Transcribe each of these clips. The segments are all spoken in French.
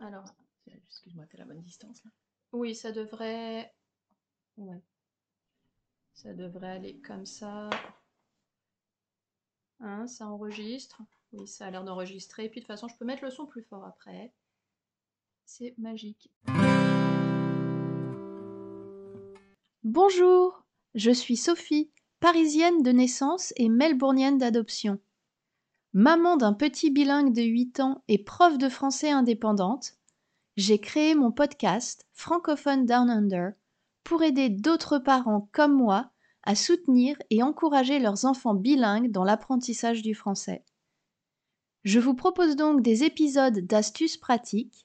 Alors, Excuse-moi, t'es à la bonne distance là. oui, ça devrait... Ouais. Ça devrait aller comme ça. Hein, ça enregistre. Oui, ça a l'air d'enregistrer. Puis de toute façon, je peux mettre le son plus fort après. C'est magique. Bonjour, je suis Sophie, parisienne de naissance et melbournienne d'adoption. Maman d'un petit bilingue de 8 ans et prof de français indépendante, j'ai créé mon podcast Francophone Down Under pour aider d'autres parents comme moi à soutenir et encourager leurs enfants bilingues dans l'apprentissage du français. Je vous propose donc des épisodes d'astuces pratiques,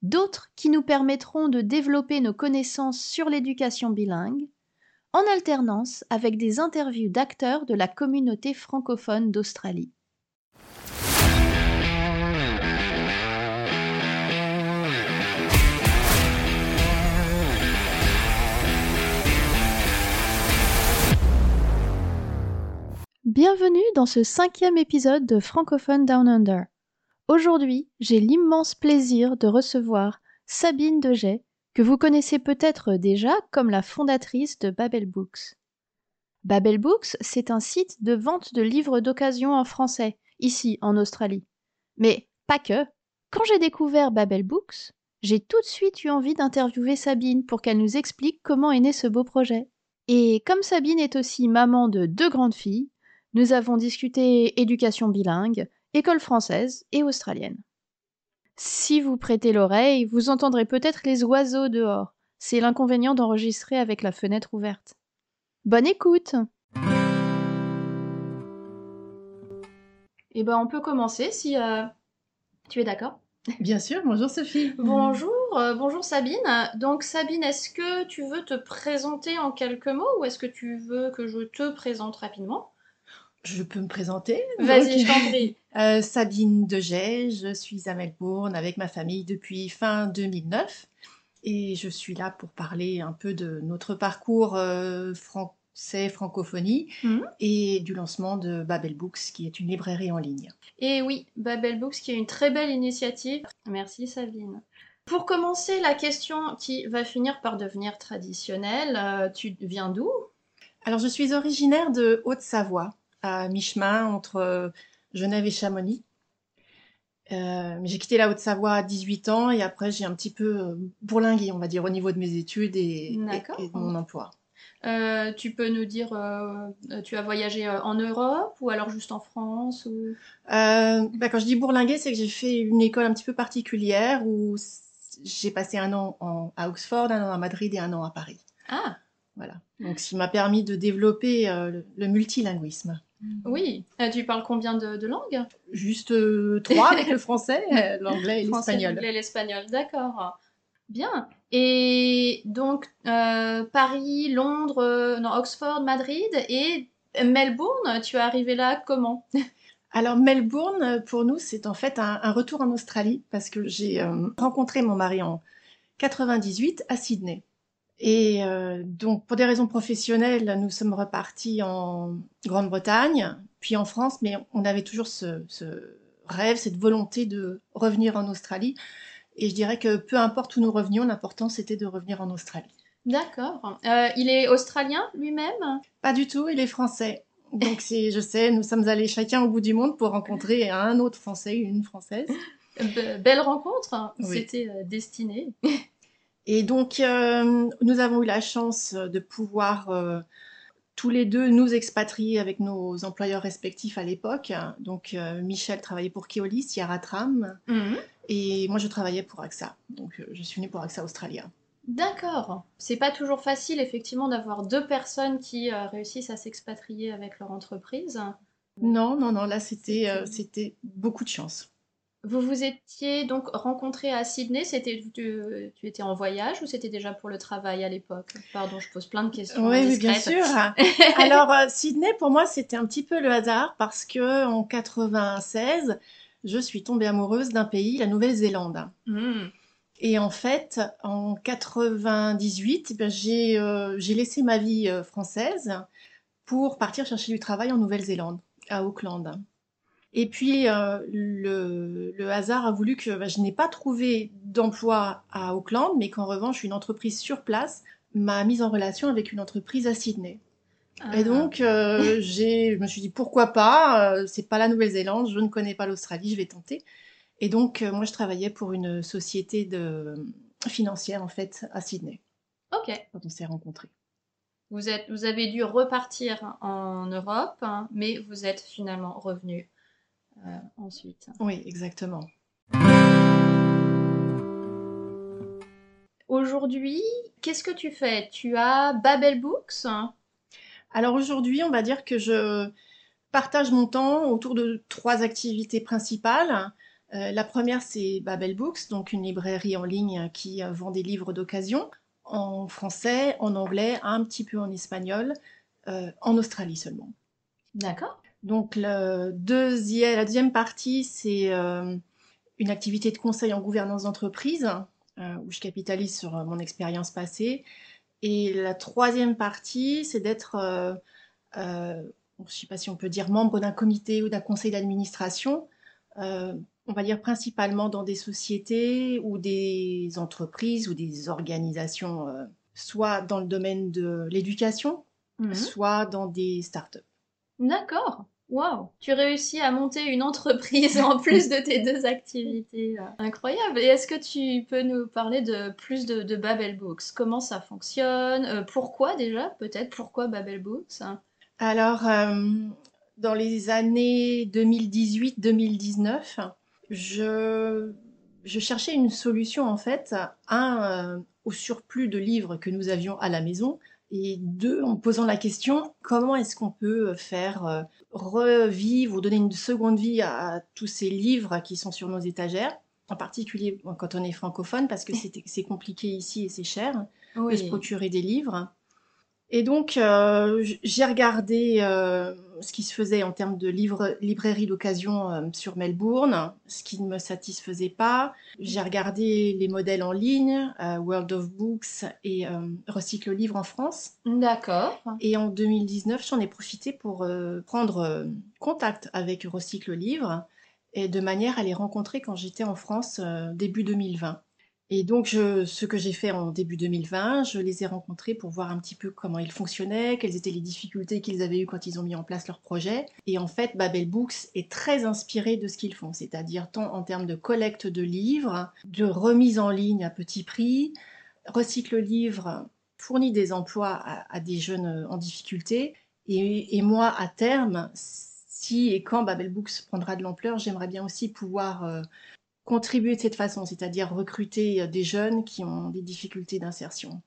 d'autres qui nous permettront de développer nos connaissances sur l'éducation bilingue, en alternance avec des interviews d'acteurs de la communauté francophone d'Australie. Bienvenue dans ce cinquième épisode de Francophone Down Under. Aujourd'hui, j'ai l'immense plaisir de recevoir Sabine Degey, que vous connaissez peut-être déjà comme la fondatrice de Babel Books. Babel Books, c'est un site de vente de livres d'occasion en français, ici en Australie. Mais pas que. Quand j'ai découvert Babel Books, j'ai tout de suite eu envie d'interviewer Sabine pour qu'elle nous explique comment est né ce beau projet. Et comme Sabine est aussi maman de deux grandes filles, nous avons discuté éducation bilingue, école française et australienne. Si vous prêtez l'oreille, vous entendrez peut-être les oiseaux dehors. C'est l'inconvénient d'enregistrer avec la fenêtre ouverte. Bonne écoute Eh ben, on peut commencer si euh, tu es d'accord? Bien sûr, bonjour Sophie. Bonjour, euh, bonjour Sabine. Donc Sabine, est-ce que tu veux te présenter en quelques mots ou est-ce que tu veux que je te présente rapidement? Je peux me présenter Vas-y, je t'en prie. euh, Sabine Degey, je suis à Melbourne avec ma famille depuis fin 2009 et je suis là pour parler un peu de notre parcours euh, français francophonie Mhm. et du lancement de Babel Books qui est une librairie en ligne. Et oui, Babel Books qui est une très belle initiative. Merci Sabine. Pour commencer, la question qui va finir par devenir traditionnelle, euh, tu viens d'où? Alors je suis originaire de Haute-Savoie, à mi-chemin entre euh, Genève et Chamonix. Euh, mais j'ai quitté la Haute-Savoie à 18 ans et après j'ai un petit peu euh, bourlingué, on va dire, au niveau de mes études et, et- D'accord. et de mon emploi. Euh, Tu peux nous dire, euh, tu as voyagé en Europe ou alors juste en France ou... Bah, quand je dis bourlinguer, c'est que j'ai fait une école un petit peu particulière où j'ai passé un an en- à Oxford, un an à Madrid et un an à Paris. Ah, Voilà. Donc, ce qui m'a permis de développer le, le multilinguisme. Oui. Euh, tu parles combien de, de langues? Juste euh, trois avec le français, euh, l'anglais et l'espagnol. l'anglais et l'espagnol, d'accord. Bien. Et donc, Paris, Londres, non, Oxford, Madrid et Melbourne, tu es arrivé là comment? Alors Melbourne, pour nous, c'est en fait un, un retour en Australie parce que j'ai rencontré mon mari en 98 à Sydney. Et euh, donc, pour des raisons professionnelles, nous sommes repartis en Grande-Bretagne, puis en France, mais on avait toujours ce, ce rêve, cette volonté de revenir en Australie. Et je dirais que peu importe où nous revenions, l'important c'était de revenir en Australie. D'accord. Euh, il est australien lui-même? Pas du tout, il est français. Donc c'est, je sais, nous sommes allés chacun au bout du monde pour rencontrer un autre Français, une Française. Be- Belle rencontre, hein. Oui. c'était euh, destiné. Et donc, euh, nous avons eu la chance de pouvoir euh, tous les deux nous expatrier avec nos employeurs respectifs à l'époque. Donc, euh, Michel travaillait pour Keolis, Yara Tram, Mhm. et moi je travaillais pour AXA. Donc, je suis née pour AXA Australia. D'accord. C'est pas toujours facile, effectivement, d'avoir deux personnes qui réussissent à s'expatrier avec leur entreprise. Non, non, non, là c'était c'était beaucoup de chance. Vous vous étiez donc rencontrés à Sydney, c'était tu, tu étais en voyage ou c'était déjà pour le travail à l'époque? Pardon, je pose plein de questions Oui, oui, bien sûr. Alors, euh, Sydney, pour moi, c'était un petit peu le hasard parce que en 96, je suis tombée amoureuse d'un pays, la Nouvelle-Zélande. Hmm. Et en fait, en 98, eh ben, j'ai euh, j'ai laissé ma vie euh, française pour partir chercher du travail en Nouvelle-Zélande, à Auckland. Et puis, euh, le, le hasard a voulu que ben, je n'ai pas trouvé d'emploi à Auckland, mais qu'en revanche, une entreprise sur place m'a mise en relation avec une entreprise à Sydney. Ah. Et donc, euh, je me suis dit pourquoi pas, euh, c'est pas la Nouvelle-Zélande, je ne connais pas l'Australie, je vais tenter. Et donc, euh, moi, je travaillais pour une société de, financière, en fait, à Sydney, Ok. quand on s'est rencontrés. Vous, êtes, vous avez dû repartir en Europe, hein, mais vous êtes finalement revenu ensuite. Oui, exactement. Aujourd'hui, qu'est-ce que tu fais? Tu as Babel Books? Alors aujourd'hui, on va dire que je partage mon temps autour de trois activités principales. Euh, la première, c'est Babel Books, donc une librairie en ligne qui euh, vend des livres d'occasion en français, en anglais, un petit peu en espagnol, euh, en Australie seulement. D'accord. Donc le deuxième, la deuxième partie, c'est euh, une activité de conseil en gouvernance d'entreprise, euh, où je capitalise sur euh, mon expérience passée. Et la troisième partie, c'est d'être, euh, je ne sais pas si on peut dire membre d'un comité ou d'un conseil d'administration, on va dire principalement dans des sociétés ou des entreprises ou des organisations, soit dans le domaine de l'éducation, Mhm. soit dans des startups. D'accord. Waouh. Tu réussis à monter une entreprise en plus de tes deux activités. Incroyable. Et est-ce que tu peux nous parler de plus de, Babel Books? Comment ça fonctionne? Euh, Pourquoi déjà? Peut-être pourquoi Babel Books? Alors, euh, dans les années 2018-2019, je, cherchais une solution en fait, un, euh, au surplus de livres que nous avions à la maison, et deux, en posant la question, comment est-ce qu'on peut faire euh, revivre ou donner une seconde vie à, tous ces livres qui sont sur nos étagères, en particulier quand on est francophone, parce que c'est c'est compliqué ici et c'est cher de se procurer des livres. Et donc, euh, j'ai regardé euh, ce qui se faisait en termes de livres, librairie d'occasion euh, sur Melbourne, ce qui ne me satisfaisait pas. J'ai regardé les modèles en ligne, World of Books et Recycle Livre en France. D'accord. Et en 2019, j'en ai profité pour prendre contact avec Recycle Livre et de manière à les rencontrer quand j'étais en France début 2020. Et donc, ce que j'ai fait en début 2020, je les ai rencontrés pour voir un petit peu comment ils fonctionnaient, quelles étaient les difficultés qu'ils avaient eues quand ils ont mis en place leur projet. Et en fait, Babel Books est très inspiré de ce qu'ils font, c'est-à-dire tant en termes de collecte de livres, de remise en ligne à petit prix. Recycle Livre fournit des emplois à, des jeunes euh, en difficulté. Et, et moi, à terme, si et quand Babel Books prendra de l'ampleur, j'aimerais bien aussi pouvoir euh, contribuer de cette façon, c'est-à-dire recruter euh, des jeunes qui ont des difficultés d'insertion.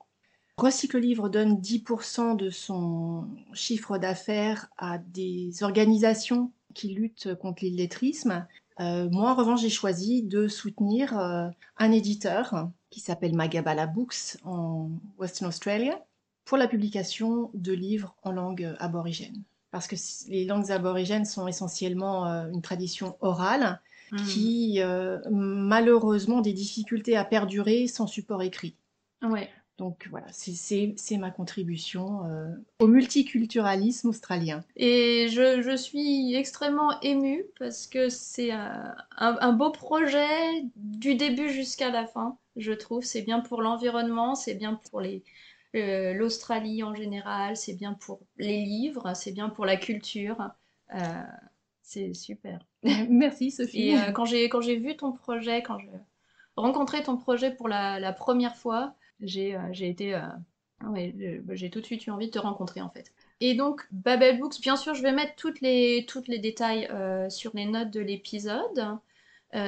Recycle Livre donne 10% de son chiffre d'affaires à des organisations qui luttent contre l'illettrisme. Euh, moi, en revanche, j'ai choisi de soutenir euh, un éditeur qui s'appelle Magabala Books en Western Australia pour la publication de livres en langue aborigène. Parce que les langues aborigènes sont essentiellement une tradition orale Hmm. qui euh, malheureusement ont des difficultés à perdurer sans support écrit. Ouais. Donc voilà, c'est- ma contribution euh, au multiculturalisme australien. Et je, je suis extrêmement émue parce que c'est un, un- un beau projet du début jusqu'à la fin, je trouve. C'est bien pour l'environnement, c'est bien pour euh, l'Australie en général, c'est bien pour les livres, c'est bien pour la culture. Euh, c'est super. Merci Sophie. Et euh, quand j'ai quand j'ai vu ton projet, quand j'ai rencontré ton projet pour la, la première fois, j'ai euh, j'ai été euh, ouais, j'ai- tout de suite eu envie de te rencontrer en fait. Et donc Babel Books, bien sûr, je vais mettre toutes les toutes les détails sur les notes de l'épisode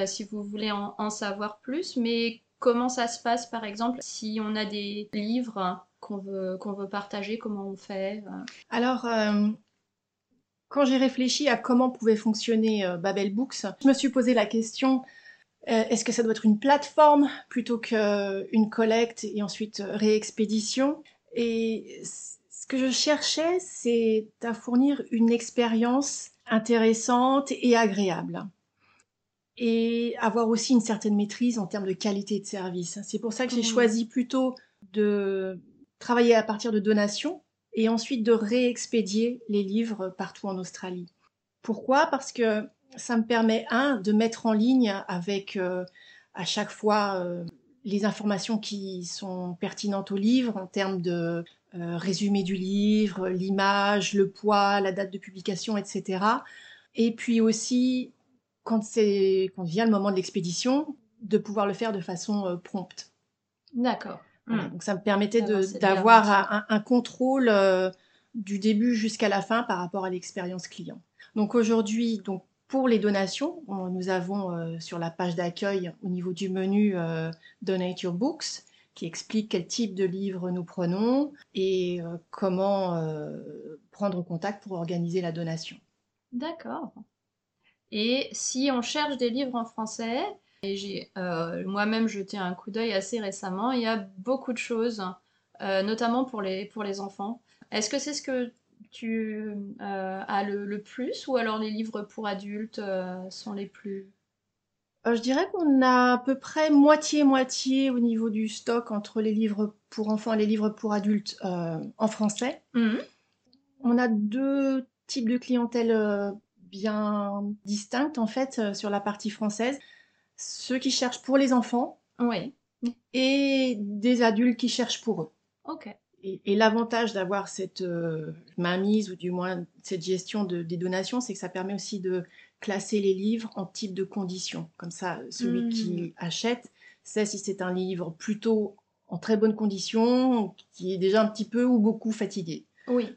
si vous voulez en, en savoir plus. Mais comment ça se passe par exemple si on a des livres qu'on veut qu'on veut partager, comment on fait Alors, quand j'ai réfléchi à comment pouvait fonctionner euh, Babel Books, je me suis posé la question euh, est-ce que ça doit être une plateforme plutôt qu'une collecte et ensuite euh, réexpédition? Et ce que je cherchais, c'est à fournir une expérience intéressante et agréable. Et avoir aussi une certaine maîtrise en termes de qualité de service. C'est pour ça que j'ai Mhm. choisi plutôt de travailler à partir de donations et ensuite de réexpédier les livres partout en Australie. Pourquoi? Parce que ça me permet, un, de mettre en ligne avec euh, à chaque fois euh, les informations qui sont pertinentes au livre en termes de euh, résumé du livre, l'image, le poids, la date de publication, etc. Et puis aussi, quand, quand vient le moment de l'expédition, de pouvoir le faire de façon prompte. D'accord. Hmm. Donc ça me permettait d'avoir un, contrôle euh, du début jusqu'à la fin par rapport à l'expérience client. Donc aujourd'hui, donc pour les donations, nous avons euh, sur la page d'accueil au niveau du menu Donate Your Books qui explique quel type de livre nous prenons et comment prendre contact pour organiser la donation. D'accord. Et si on cherche des livres en français, et j'ai euh, moi-même jeté un coup d'œil assez récemment, il y a beaucoup de choses, euh, notamment pour les, pour les enfants. Est-ce que c'est ce que tu euh, as le, plus ou alors les livres pour adultes sont les plus... je dirais qu'on a à peu près moitié-moitié au niveau du stock entre les livres pour enfants et les livres pour adultes en français. Mmh. On a deux types de clientèle bien distinctes en fait sur la partie française. Ceux qui cherchent pour les enfants oui. et des adultes qui cherchent pour eux. Ok. Et, l'avantage d'avoir cette euh, mainmise ou du moins cette gestion de, des donations, c'est que ça permet aussi de classer les livres en type de conditions. Comme ça, celui qui hmm. achète sait si c'est un livre plutôt en très bonne condition, qui est déjà un petit peu ou beaucoup fatigué. Oui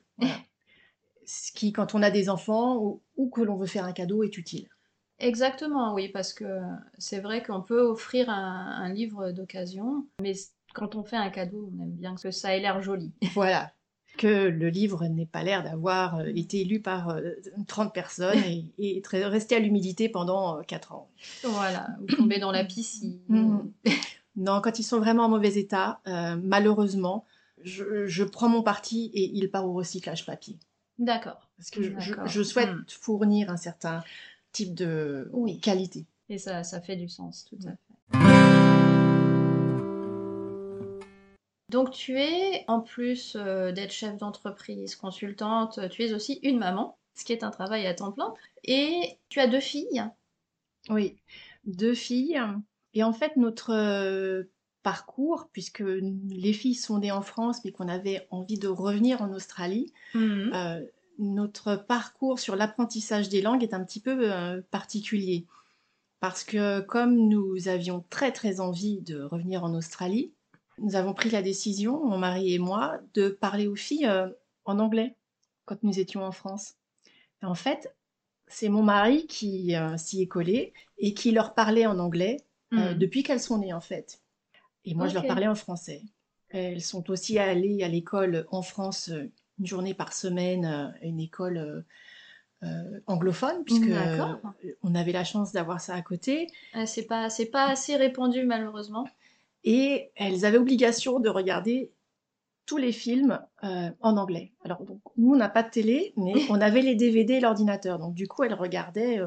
ce qui, quand on a des enfants ou, que l'on veut faire un cadeau, est utile. Exactement, oui, parce que c'est vrai qu'on peut offrir un, livre d'occasion, mais quand on fait un cadeau, on aime bien que ça ait l'air joli. Voilà, que le livre n'ait pas l'air d'avoir euh, été lu par 30 euh, personnes et, et resté à l'humidité pendant 4 euh, ans. Voilà, ou tomber dans la piscine. Mm. non, quand ils sont vraiment en mauvais état, malheureusement, je, je, prends mon parti et il part au recyclage papier. D'accord. Parce que je, souhaite hmm. fournir un certain type de qualité. Et ça, ça fait du sens, tout à fait. Donc tu es, en plus euh, d'être chef d'entreprise, consultante, tu es aussi une maman, ce qui est un travail à temps plein. Et tu as deux filles. Oui, deux filles. Et en fait, notre euh, parcours, puisque les filles sont nées en France, mais qu'on avait envie de revenir en Australie. Mhm. Euh, notre parcours sur l'apprentissage des langues est un petit peu euh, particulier. Parce que comme nous avions très très envie de revenir en Australie, nous avons pris la décision, mon mari et moi, de parler aux filles euh, en anglais quand nous étions en France. en fait, c'est mon mari qui s'y est collé et qui leur parlait en anglais mhm. depuis qu'elles sont nées en fait. Et moi, je leur parlais en français. Elles sont aussi allées à l'école en France euh, une journée par semaine, euh, à une école euh, anglophone, puisque on avait la chance d'avoir ça à côté. c'est pas, c'est pas assez répandu malheureusement. Et elles avaient obligation de regarder tous les films en anglais. Alors donc, nous, on n'a pas de télé, mais on avait les DVD et l'ordinateur. Donc du coup, elles regardaient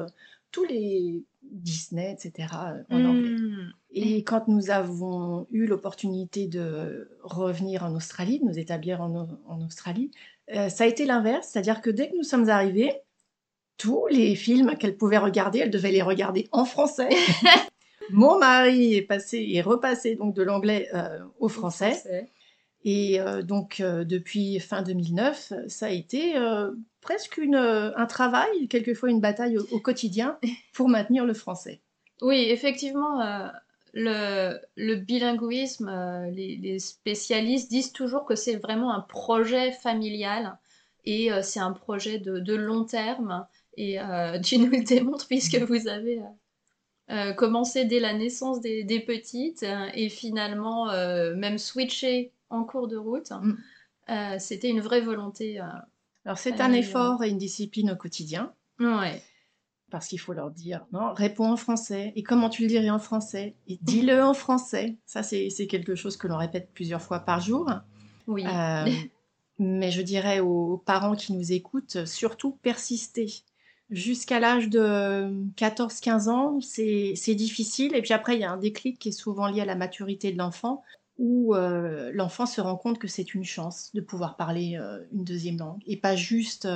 tous les Disney, etc., en anglais. Hmm. Et quand nous avons eu l'opportunité de revenir en Australie, de nous établir en, Australie, euh, ça a été l'inverse, c'est-à-dire que dès que nous sommes arrivés, tous les films qu'elle pouvait regarder, elle devait les regarder en français. Mon mari est passé et repassé donc de l'anglais euh, au français. Et euh, donc depuis fin 2009, ça a été presque un travail, quelquefois une bataille au quotidien pour maintenir le français. Oui, effectivement, le, bilinguisme, euh, les, spécialistes disent toujours que c'est vraiment un projet familial et euh, c'est un projet de, long terme. Et euh, tu nous le démontres puisque vous avez commencé dès la naissance des, petites et finalement même switché en cours de route. Mm. C'était une vraie volonté. Alors c'est un effort et une discipline au quotidien. Ouais parce qu'il faut leur dire non, réponds en français. Et comment tu le dirais en français? Et dis-le en français. Ça, c'est quelque chose que l'on répète plusieurs fois par jour. Oui. Euh, mais je dirais aux parents qui nous écoutent, surtout persister. Jusqu'à l'âge de 14-15 ans, c'est difficile. Et puis après, il y a un déclic qui est souvent lié à la maturité de l'enfant, où euh, l'enfant se rend compte que c'est une chance de pouvoir parler euh, une deuxième langue, et pas juste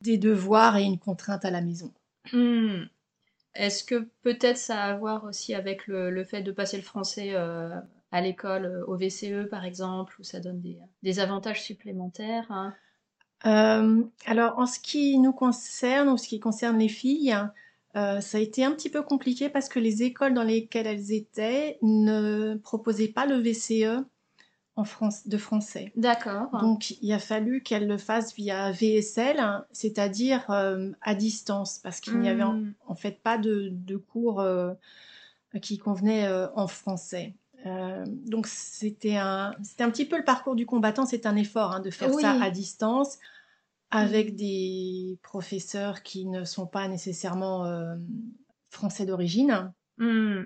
des devoirs et une contrainte à la maison. Hmm. Est-ce que peut-être ça a à voir aussi avec le, fait de passer le français à l'école, au VCE par exemple, où ça donne des, avantages supplémentaires hein? Alors, en ce qui nous concerne, ou ce qui concerne les filles, euh, ça a été un petit peu compliqué parce que les écoles dans lesquelles elles étaient ne proposaient pas le VCE en France, de français. D'accord. Donc il a fallu qu'elles le fassent via VSL, c'est-à-dire euh, à distance, parce qu'il n'y avait en, hmm. fait pas de, cours euh, qui convenaient en français. donc c'était un, c'était un petit peu le parcours du combattant, c'est un effort hein, de faire ça à distance avec mmh. des professeurs qui ne sont pas nécessairement euh, français d'origine. Mmh.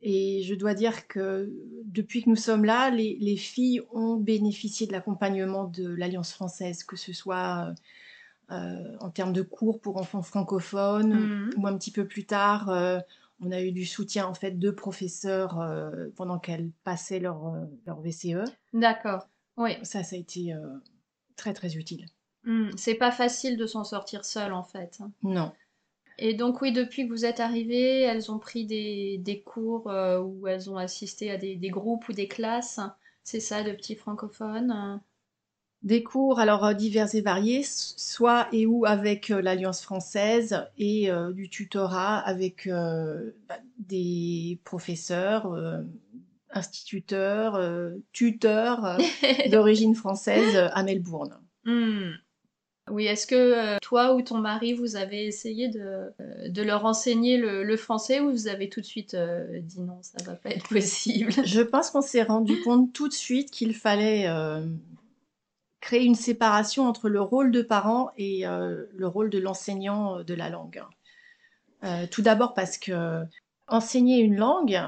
Et je dois dire que depuis que nous sommes là, les, filles ont bénéficié de l'accompagnement de l'Alliance française, que ce soit euh, en termes de cours pour enfants francophones, mmh. ou un petit peu plus tard, euh, on a eu du soutien en fait de professeurs pendant qu'elles passaient leur, leur VCE. D'accord, oui. Ça, ça a été très très utile. Hmm, c'est pas facile de s'en sortir seule en fait. Non. Et donc oui, depuis que vous êtes arrivée, elles ont pris des, cours euh, où elles ont assisté à des, groupes ou des classes. C'est ça, de petits francophones Des cours alors euh, divers et variés, soit et ou avec euh, l'Alliance française et du tutorat avec bah, des professeurs, instituteurs, tuteurs d'origine française à Melbourne. Hmm. Oui, est-ce que euh, toi ou ton mari, vous avez essayé de, euh, leur enseigner le, français ou vous avez tout de suite euh, dit non, ça va pas être possible? Je pense qu'on s'est rendu compte tout de suite qu'il fallait créer une séparation entre le rôle de parent et le rôle de l'enseignant de la langue. tout d'abord parce que enseigner une langue,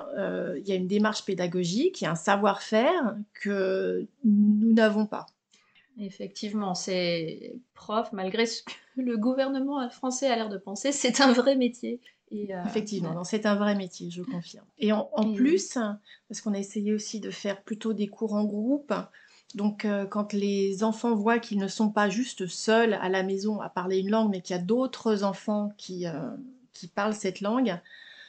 il y a une démarche pédagogique, il y a un savoir-faire que nous n'avons pas. Effectivement, c'est prof, malgré ce que le gouvernement français a l'air de penser, c'est un vrai métier. Et euh, Effectivement, c'est un vrai métier, je confirme. Et en, plus, parce qu'on a essayé aussi de faire plutôt des cours en groupe, donc euh, quand les enfants voient qu'ils ne sont pas juste seuls à la maison à parler une langue, mais qu'il y a d'autres enfants qui, euh, qui parlent cette langue,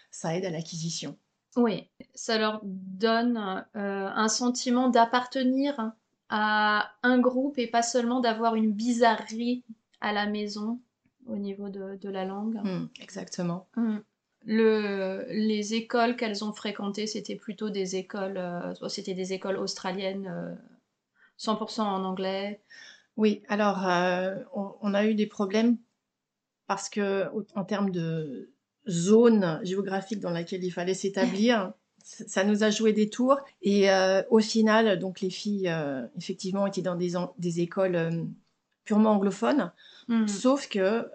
ça aide à l'acquisition. Oui, ça leur donne un sentiment d'appartenir à un groupe et pas seulement d'avoir une bizarrerie à la maison au niveau de, la langue. Hmm, exactement. Hmm. Le, les écoles qu'elles ont fréquentées, c'était plutôt des écoles, euh, c'était des écoles australiennes, 100% euh, en anglais. Oui, alors euh, on, a eu des problèmes parce que en termes de zone géographique dans laquelle il fallait s'établir, ça nous a joué des tours. Et euh, au final, donc les filles, euh, effectivement, étaient dans des, des écoles euh, purement anglophones, hmm. sauf que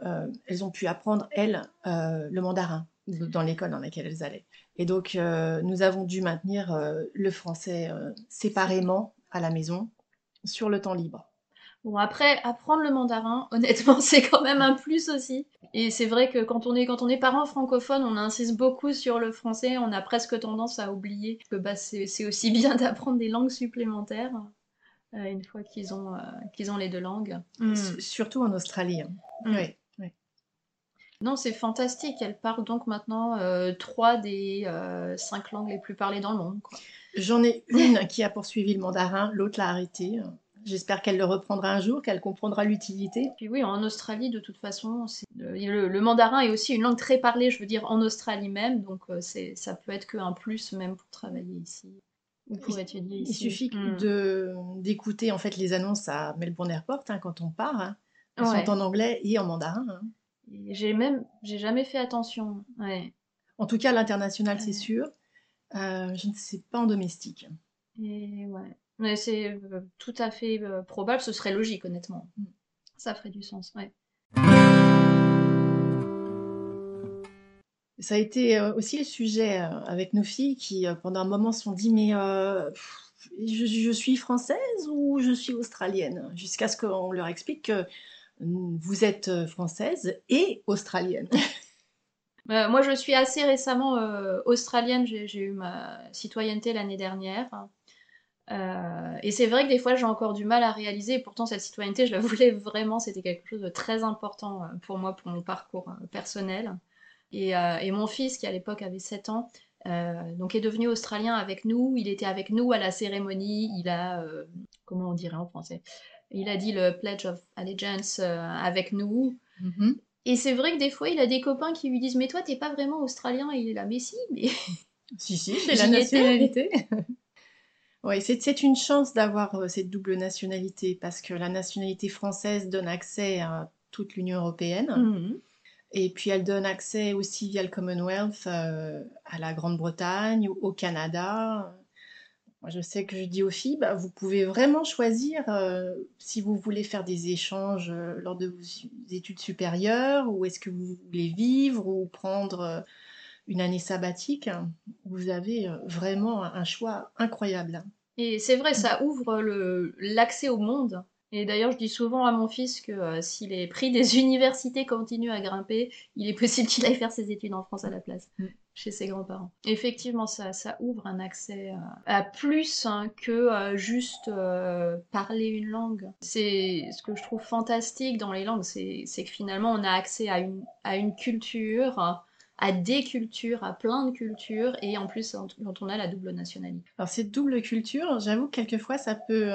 elles ont pu apprendre elles le mandarin dans l'école dans laquelle elles allaient. Et donc, nous avons dû maintenir le français séparément à la maison sur le temps libre. Bon, après, apprendre le mandarin, honnêtement, c'est quand même un plus aussi. Et c'est vrai que quand on est, quand on est parent francophone, on insiste beaucoup sur le français, on a presque tendance à oublier que bah, c'est aussi bien d'apprendre des langues supplémentaires euh, une fois qu'ils ont, euh, qu'ils ont les deux langues. Mm. Surtout en Australie. Hein. Mm. Oui, Non, c'est fantastique. Elle parle donc maintenant euh, trois des cinq langues les plus parlées dans le monde. J'en ai une qui a poursuivi le mandarin, l'autre l'a arrêté. J'espère qu'elle le reprendra un jour, qu'elle comprendra l'utilité. Puis oui, en Australie, de toute façon, le, mandarin est aussi une langue très parlée, je veux dire, en Australie même, donc euh, ça peut être qu'un plus même pour travailler ici. Ou pour étudier ici. Il suffit hmm. de d'écouter en fait les annonces à Melbourne Airport hein, quand on part. Hein. Elles sont en anglais et en mandarin. Hein. J'ai même, j'ai jamais fait attention. Ouais. En tout cas, l'international, c'est sûr. Euh, je ne sais pas en domestique. Et ouais. Mais c'est euh, tout à fait euh, probable, ce serait logique, honnêtement. Mm. Ça ferait du sens, ouais. Ça a été euh, aussi le sujet avec nos filles qui, pendant un moment, se sont dit Mais je, suis française ou je suis australienne? Jusqu'à ce qu'on leur explique que vous êtes française et australienne. moi, je suis assez récemment australienne. J'ai eu ma citoyenneté l'année dernière. Euh, et c'est vrai que des fois j'ai encore du mal à réaliser, et pourtant cette citoyenneté, je la voulais vraiment, c'était quelque chose de très important euh, pour moi, pour mon parcours euh, personnel. Et, et mon fils, qui à l'époque avait 7 ans, donc est devenu australien avec nous. Il était avec nous à la cérémonie. Il a, comment on dirait en français? Il a dit le Pledge of Allegiance avec nous. Mm-hmm. Et c'est vrai que des fois, il a des copains qui lui disent Mais toi, t'es pas vraiment australien. Et il est là, mais si, mais. Si, si, c'est la nationalité. Oui, c'est une chance d'avoir euh, cette double nationalité parce que la nationalité française donne accès à toute l'Union européenne. Mhm. Et puis elle donne accès aussi via le Commonwealth euh, à la Grande-Bretagne, au Canada, je sais que je dis aux filles, bah, vous pouvez vraiment choisir euh, si vous voulez faire des échanges lors de vos études supérieures, ou est-ce que vous voulez vivre ou prendre une année sabbatique. Vous avez vraiment un choix incroyable. Et c'est vrai, ça ouvre l'accès au monde. Et d'ailleurs, je dis souvent à mon fils que si les prix des universités continuent à grimper, il est possible qu'il aille faire ses études en France à la place. Mm chez ses grands-parents. Effectivement, ça, ça ouvre un accès euh, à, plus hein, que euh, juste euh, parler une langue. C'est ce que je trouve fantastique dans les langues, c'est que finalement on a accès à une, à une culture, à des cultures, à plein de cultures, et en plus quand on a la double nationalité. Alors cette double culture, j'avoue que quelquefois ça peut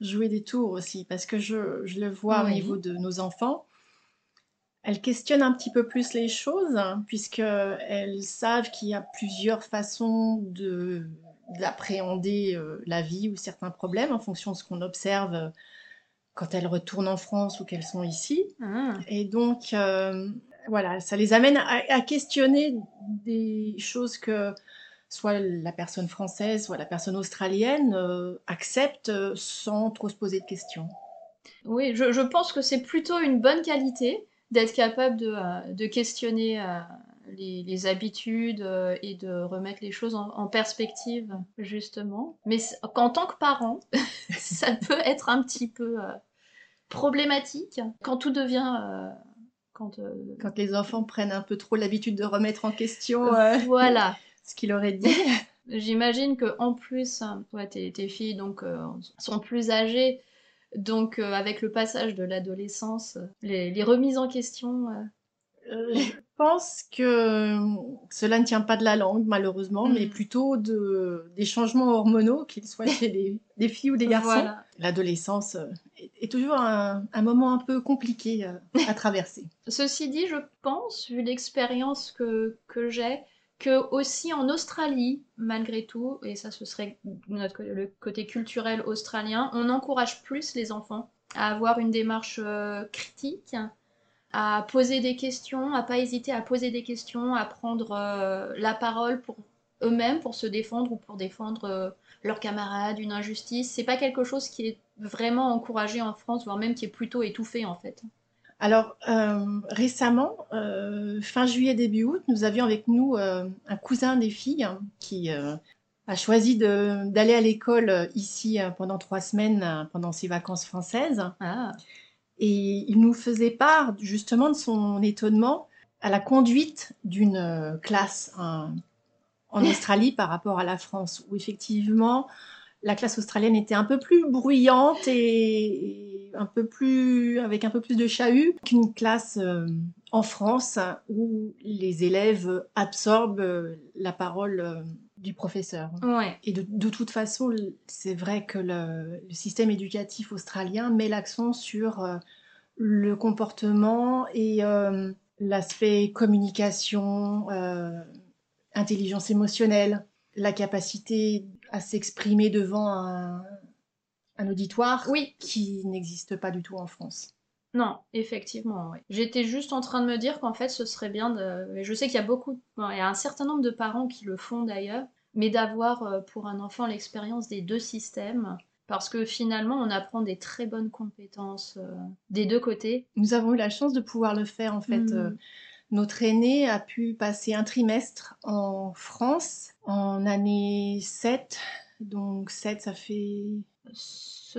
jouer des tours aussi, parce que je, je le vois au niveau de nos enfants elles questionnent un petit peu plus les choses, hein, puisqu'elles savent qu'il y a plusieurs façons d'appréhender euh, la vie ou certains problèmes en fonction de ce qu'on observe euh, quand elles retournent en France ou qu'elles sont ici. Ah. Et donc, euh, voilà, ça les amène à, questionner des choses que soit la personne française, soit la personne australienne accepte sans trop se poser de questions. Oui, je pense que c'est plutôt une bonne qualité d'être capable de, euh, questionner euh, les, habitudes euh, et de remettre les choses en, perspective, justement. Mais qu'en tant que parent, ça peut être un petit peu problématique quand tout devient... quand, quand les enfants prennent un peu trop l'habitude de remettre en question voilà. ce qu'il aurait dit. J'imagine que en plus, tes, tes, filles donc sont plus âgées, donc, euh, avec le passage de l'adolescence, les, remises en question. Euh, euh, je pense que cela ne tient pas de la langue, malheureusement, mais mm. plutôt de, des changements hormonaux, qu'ils soient chez des, filles ou des garçons. L'adolescence est, toujours un, moment un peu compliqué à traverser. Ceci dit, je pense, vu l'expérience que, que j'ai, que aussi en Australie, malgré tout, et ça ce serait notre, le côté culturel australien, on encourage plus les enfants à avoir une démarche euh, critique, à poser des questions, à pas hésiter à poser des questions, à prendre euh, la parole pour eux-mêmes, pour se défendre ou pour défendre euh, leurs camarades, une injustice. C'est pas quelque chose qui est vraiment encouragé en France, voire même qui est plutôt étouffé en fait. Alors, euh, récemment, fin juillet, début août, nous avions avec nous un cousin des filles hein, qui a choisi d'aller à l'école ici pendant trois semaines, pendant ses vacances françaises. Ah. Et il nous faisait part justement de son étonnement à la conduite d'une classe en Australie par rapport à la France, où effectivement, la classe australienne était un peu plus bruyante et un peu plus avec un peu plus de chahut qu'une classe euh, en France où les élèves absorbent euh, la parole euh, du professeur. Et de, toute façon, c'est vrai que le, système éducatif australien met l'accent sur le comportement et l'aspect communication, intelligence émotionnelle, la capacité à s'exprimer devant un, auditoire oui. qui n'existe pas du tout en France. Non, effectivement, oui. J'étais juste en train de me dire qu'en fait, ce serait bien de... Je sais qu'il y a beaucoup... Il y a un certain nombre de parents qui le font d'ailleurs, mais d'avoir euh, pour un enfant l'expérience des deux systèmes, parce que finalement, on apprend des très bonnes compétences euh, des deux côtés. Nous avons eu la chance de pouvoir le faire, en fait. Euh, notre aîné a pu passer un trimestre en France en année 7. Donc 7, ça fait...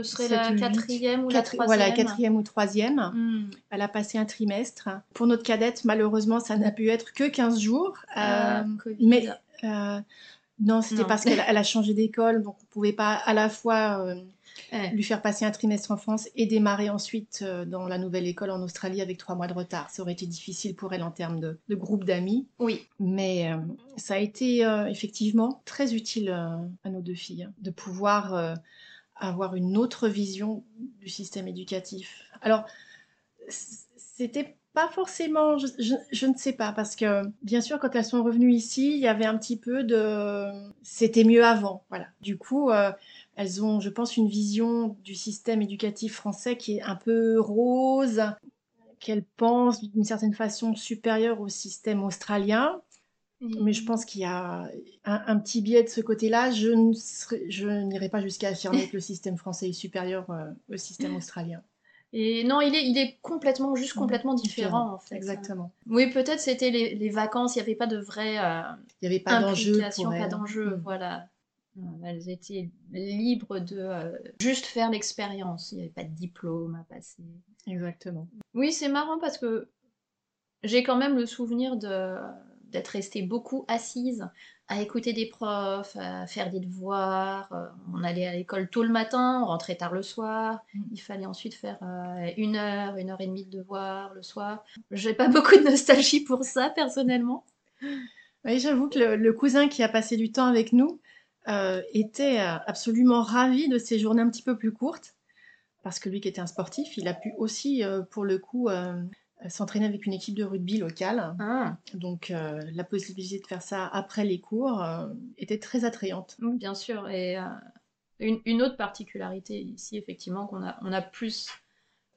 Ce serait la quatrième ou la troisième Voilà, quatrième ou troisième. Hmm. Elle a passé un trimestre. Pour notre cadette, malheureusement, ça n'a pu être que 15 jours. Ah, euh, mais euh, Non, c'était parce qu'elle elle a changé d'école, donc on pouvait pas à la fois euh, Ouais. lui faire passer un trimestre en France et démarrer ensuite dans la nouvelle école en Australie avec trois mois de retard. Ça aurait été difficile pour elle en termes de, de groupe d'amis, Oui. mais ça a été effectivement très utile à nos deux filles hein, de pouvoir avoir une autre vision du système éducatif. Alors, c'était pas forcément, je ne sais pas, parce que bien sûr, quand elles sont revenues ici, il y avait un petit peu de, c'était mieux avant, voilà. Du coup, euh, elles ont, je pense, une vision du système éducatif français qui est un peu rose, qu'elles pensent d'une certaine façon supérieure au système australien. Mais je pense qu'il y a un, un petit biais de ce côté-là. Je ne serais- je n'irai pas jusqu'à affirmer que le système français est supérieur euh, au système australien. Et non, il est, il est complètement, juste Mhm. complètement différent, Différent, en fait. Exactement. Oui, peut-être c'était les, les vacances, il n'y avait pas de vraie euh, Il n'y avait pas d'enjeu pas d'enjeu, Mm. voilà. Euh, Elles étaient libres de euh, juste faire l'expérience. Il n'y avait pas de diplôme à passer. Exactement. Oui, c'est marrant parce que j'ai quand même le souvenir de d'être restée beaucoup assise à écouter des profs, à faire des devoirs. Euh, On allait à l'école tôt le matin, on rentrait tard le soir. Mm. Il fallait ensuite faire euh, une heure, une heure et demie de devoirs le soir. J'ai pas beaucoup de nostalgie pour ça personnellement. Oui, j'avoue que le, le cousin qui a passé du temps avec nous euh, était absolument ravi de ces journées un petit peu plus courtes. Parce que lui qui était un sportif, il a pu aussi, euh, pour le coup, euh, s'entraîner avec une équipe de rugby locale. Ah, Donc euh, la possibilité de faire ça après les cours euh, était très attrayante. oui, bien sûr. Et euh, une, une autre particularité ici, effectivement, qu'on a, on a plus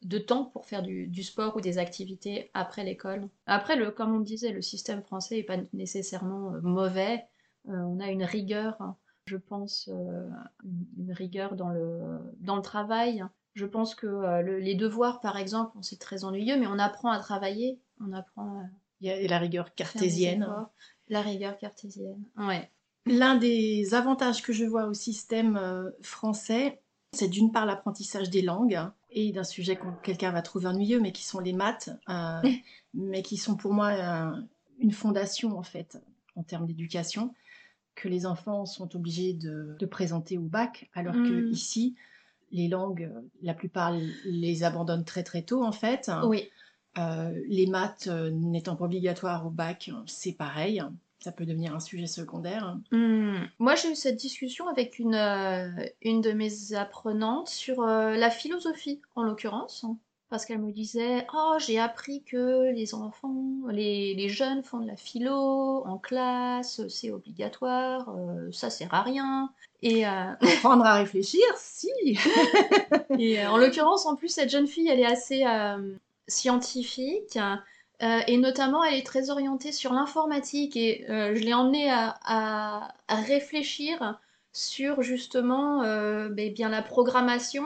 de temps pour faire du, du sport ou des activités après l'école. Après, le, comme on le disait, le système français n'est pas nécessairement euh, mauvais. Euh, on a une rigueur, hein, je pense, euh, une, une rigueur dans le, dans le travail. Je pense que euh, le- les devoirs, par exemple, c'est très ennuyeux, mais on apprend à travailler, on apprend à Il y a la rigueur cartésienne. La rigueur cartésienne. Ouais. L'un des avantages que je vois au système euh, français, c'est d'une part l'apprentissage des langues et d'un sujet que quelqu'un va trouver ennuyeux, mais qui sont les maths, euh, mais qui sont pour moi euh, une fondation en fait en termes d'éducation que les enfants sont obligés de, de présenter au bac, alors que Mm. ici les langues, la plupart les abandonnent très très tôt en fait. Oui. Euh, les maths euh, n'étant pas obligatoires au bac, c'est pareil. Ça peut devenir un sujet secondaire. Hmm. Moi, j'ai eu cette discussion avec une, euh, une de mes apprenantes sur euh, la philosophie, en l'occurrence, parce qu'elle me disait Oh, j'ai appris que les enfants, les, les jeunes font de la philo en classe, c'est obligatoire, euh, ça sert à rien. Et, euh, Apprendre à réfléchir, si. et, euh, en l'occurrence, en plus, cette jeune fille, elle est assez euh, scientifique. et notamment, elle est très orientée sur l'informatique. Et je l'ai emmenée à, à- à réfléchir sur justement ben, bien la programmation.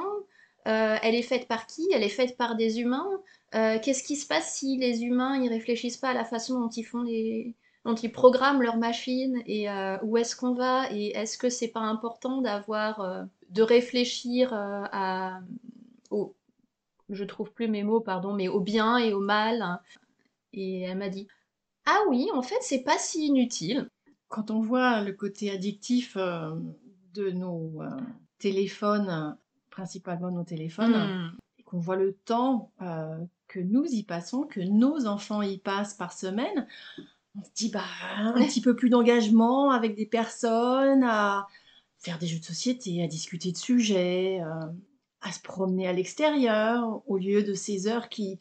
Euh, elle est faite par qui? Elle est faite par des humains. Euh, qu'est-ce qui se passe si les humains ils réfléchissent pas à la façon dont ils font les, dont ils programment leurs machines et euh, où est-ce qu'on va? Et est-ce que c'est pas important d'avoir de réfléchir à au je trouve plus mes mots pardon mais au bien et au mal et elle m'a dit ah oui en fait c'est pas si inutile Quand on voit le côté addictif de nos téléphones, principalement nos téléphones, Hmm. et qu'on voit le temps euh, que nous y passons, que nos enfants y passent par semaine, on se dit bah un petit peu plus d'engagement avec des personnes, à faire des jeux de société, à discuter de sujets, euh, à se promener à l'extérieur, au lieu de ces heures qui,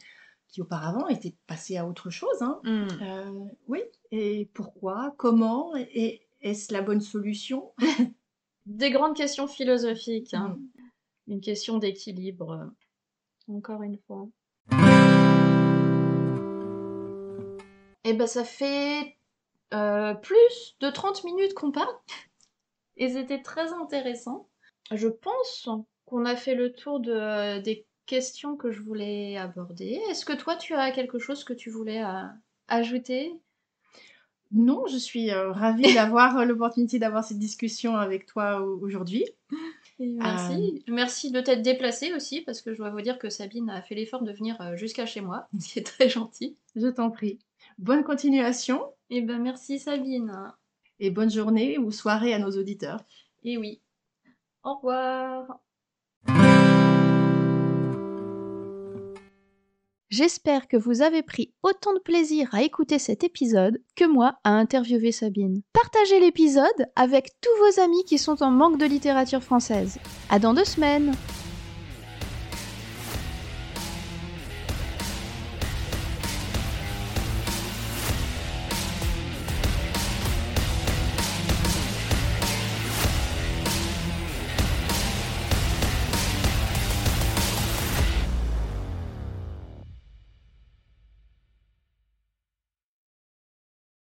qui auparavant étaient passées à autre chose. hein. Hmm. Euh, oui, et pourquoi Comment Et est-ce la bonne solution? Des grandes questions philosophiques hein. Mm. Une question d'équilibre euh, encore une fois. Et ben ça fait euh, plus de 30 minutes qu'on parle. Et c'était très intéressant. Je pense qu'on a fait le tour de, des questions que je voulais aborder. Est-ce que toi tu as quelque chose que tu voulais euh, ajouter? Non, je suis euh, ravie d'avoir euh, l'opportunité d'avoir cette discussion avec toi au- aujourd'hui. Et Merci. Merci de t'être déplacée aussi, parce que je dois vous dire que Sabine a fait l'effort de venir euh, jusqu'à chez moi, ce qui est très gentil. Je t'en prie. Bonne continuation. Et ben merci Sabine. et bonne journée ou soirée à nos auditeurs. Et oui. Au revoir. J'espère que vous avez pris autant de plaisir à écouter cet épisode que moi à interviewer Sabine. Partagez l'épisode avec tous vos amis qui sont en manque de littérature française. À dans deux semaines!